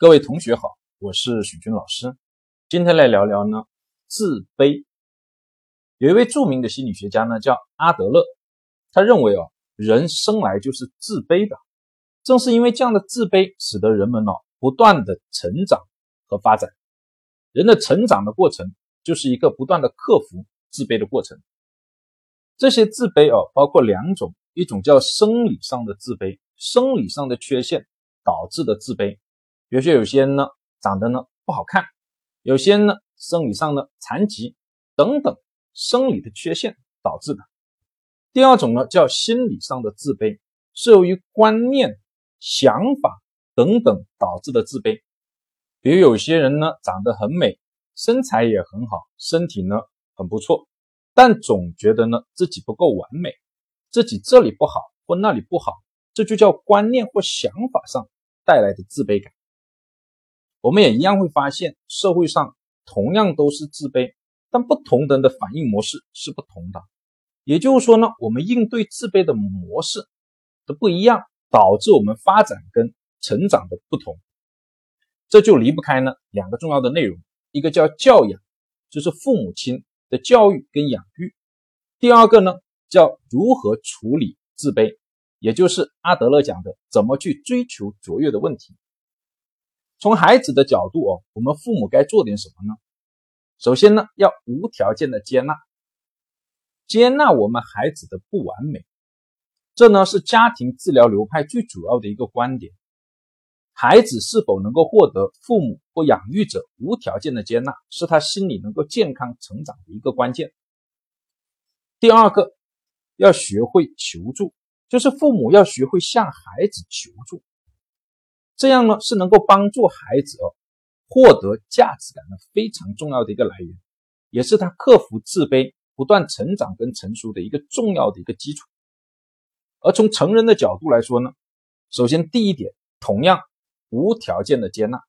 各位同学好，我是许军老师。今天来聊聊呢，自卑。有一位著名的心理学家呢，叫阿德勒，他认为哦，人生来就是自卑的。正是因为这样的自卑，使得人们呢不断的成长和发展。人的成长的过程，就是一个不断的克服自卑的过程。这些自卑哦，包括两种，一种叫生理上的自卑，生理上的缺陷导致的自卑。比如说，有些人呢长得呢不好看，有些人呢生理上呢残疾等等生理的缺陷导致的。第二种呢叫心理上的自卑，是由于观念、想法等等导致的自卑。比如有些人呢长得很美，身材也很好，身体呢很不错，但总觉得呢自己不够完美，自己这里不好或那里不好，这就叫观念或想法上带来的自卑感。我们也一样会发现，社会上同样都是自卑，但不同人的反应模式是不同的。也就是说呢，我们应对自卑的模式的不一样，导致我们发展跟成长的不同。这就离不开呢两个重要的内容，一个叫教养，就是父母亲的教育跟养育；第二个呢叫如何处理自卑，也就是阿德勒讲的怎么去追求卓越的问题。从孩子的角度哦，我们父母该做点什么呢？首先呢，要无条件的接纳，接纳我们孩子的不完美。这呢是家庭治疗流派最主要的一个观点。孩子是否能够获得父母或养育者无条件的接纳，是他心理能够健康成长的一个关键。第二个，要学会求助，就是父母要学会向孩子求助。这样呢是能够帮助孩子哦获得价值感的非常重要的一个来源，也是他克服自卑、不断成长跟成熟的一个重要的一个基础。而从成人的角度来说呢，首先第一点，同样无条件的接纳，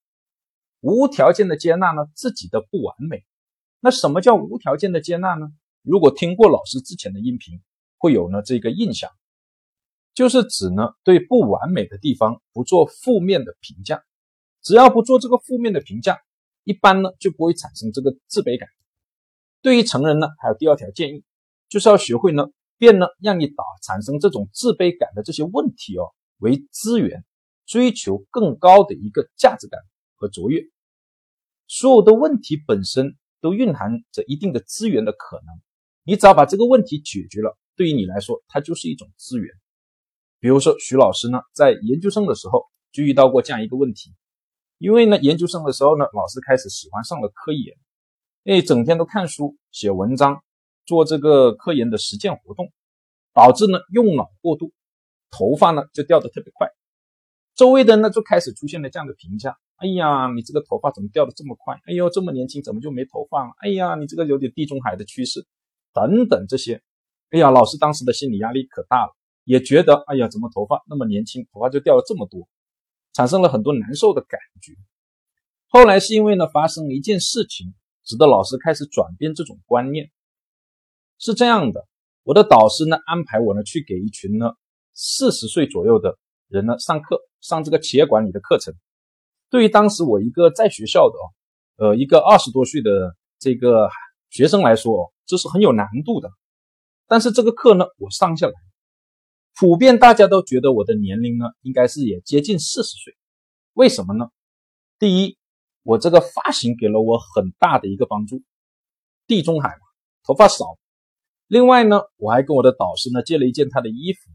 无条件的接纳呢自己的不完美。那什么叫无条件的接纳呢？如果听过老师之前的音频，会有呢这个印象。就是指呢，对不完美的地方不做负面的评价，只要不做这个负面的评价，一般呢就不会产生这个自卑感。对于成人呢，还有第二条建议，就是要学会呢，变呢让你导产生这种自卑感的这些问题哦为资源，追求更高的一个价值感和卓越。所有的问题本身都蕴含着一定的资源的可能，你只要把这个问题解决了，对于你来说，它就是一种资源。比如说，徐老师呢，在研究生的时候就遇到过这样一个问题，因为呢，研究生的时候呢，老师开始喜欢上了科研，哎，整天都看书、写文章、做这个科研的实践活动，导致呢用脑过度，头发呢就掉的特别快，周围的人呢就开始出现了这样的评价：哎呀，你这个头发怎么掉的这么快？哎呦，这么年轻怎么就没头发了？哎呀，你这个有点地中海的趋势，等等这些，哎呀，老师当时的心理压力可大了。也觉得，哎呀，怎么头发那么年轻，头发就掉了这么多，产生了很多难受的感觉。后来是因为呢，发生了一件事情，使得老师开始转变这种观念。是这样的，我的导师呢安排我呢去给一群呢四十岁左右的人呢上课，上这个企业管理的课程。对于当时我一个在学校的哦，呃，一个二十多岁的这个学生来说，这是很有难度的。但是这个课呢，我上下来。普遍大家都觉得我的年龄呢，应该是也接近四十岁。为什么呢？第一，我这个发型给了我很大的一个帮助，地中海嘛，头发少。另外呢，我还跟我的导师呢借了一件他的衣服。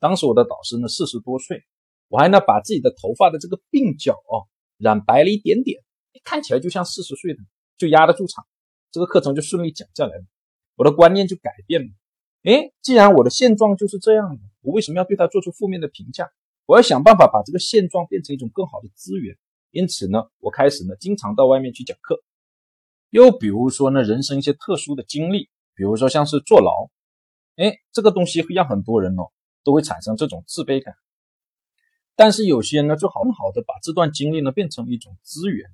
当时我的导师呢四十多岁，我还呢把自己的头发的这个鬓角哦染白了一点点，看起来就像四十岁的，就压得住场。这个课程就顺利讲下来了，我的观念就改变了。哎，既然我的现状就是这样的，我为什么要对他做出负面的评价？我要想办法把这个现状变成一种更好的资源。因此呢，我开始呢经常到外面去讲课。又比如说呢，人生一些特殊的经历，比如说像是坐牢，哎，这个东西会让很多人哦都会产生这种自卑感。但是有些人呢就很好的把这段经历呢变成一种资源，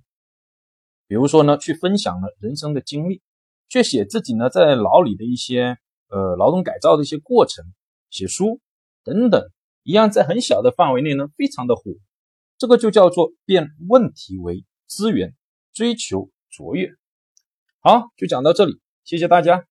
比如说呢去分享了人生的经历，去写自己呢在牢里的一些。呃劳动改造的一些过程写书等等一样在很小的范围内呢非常的火。这个就叫做变问题为资源追求卓越。好就讲到这里谢谢大家。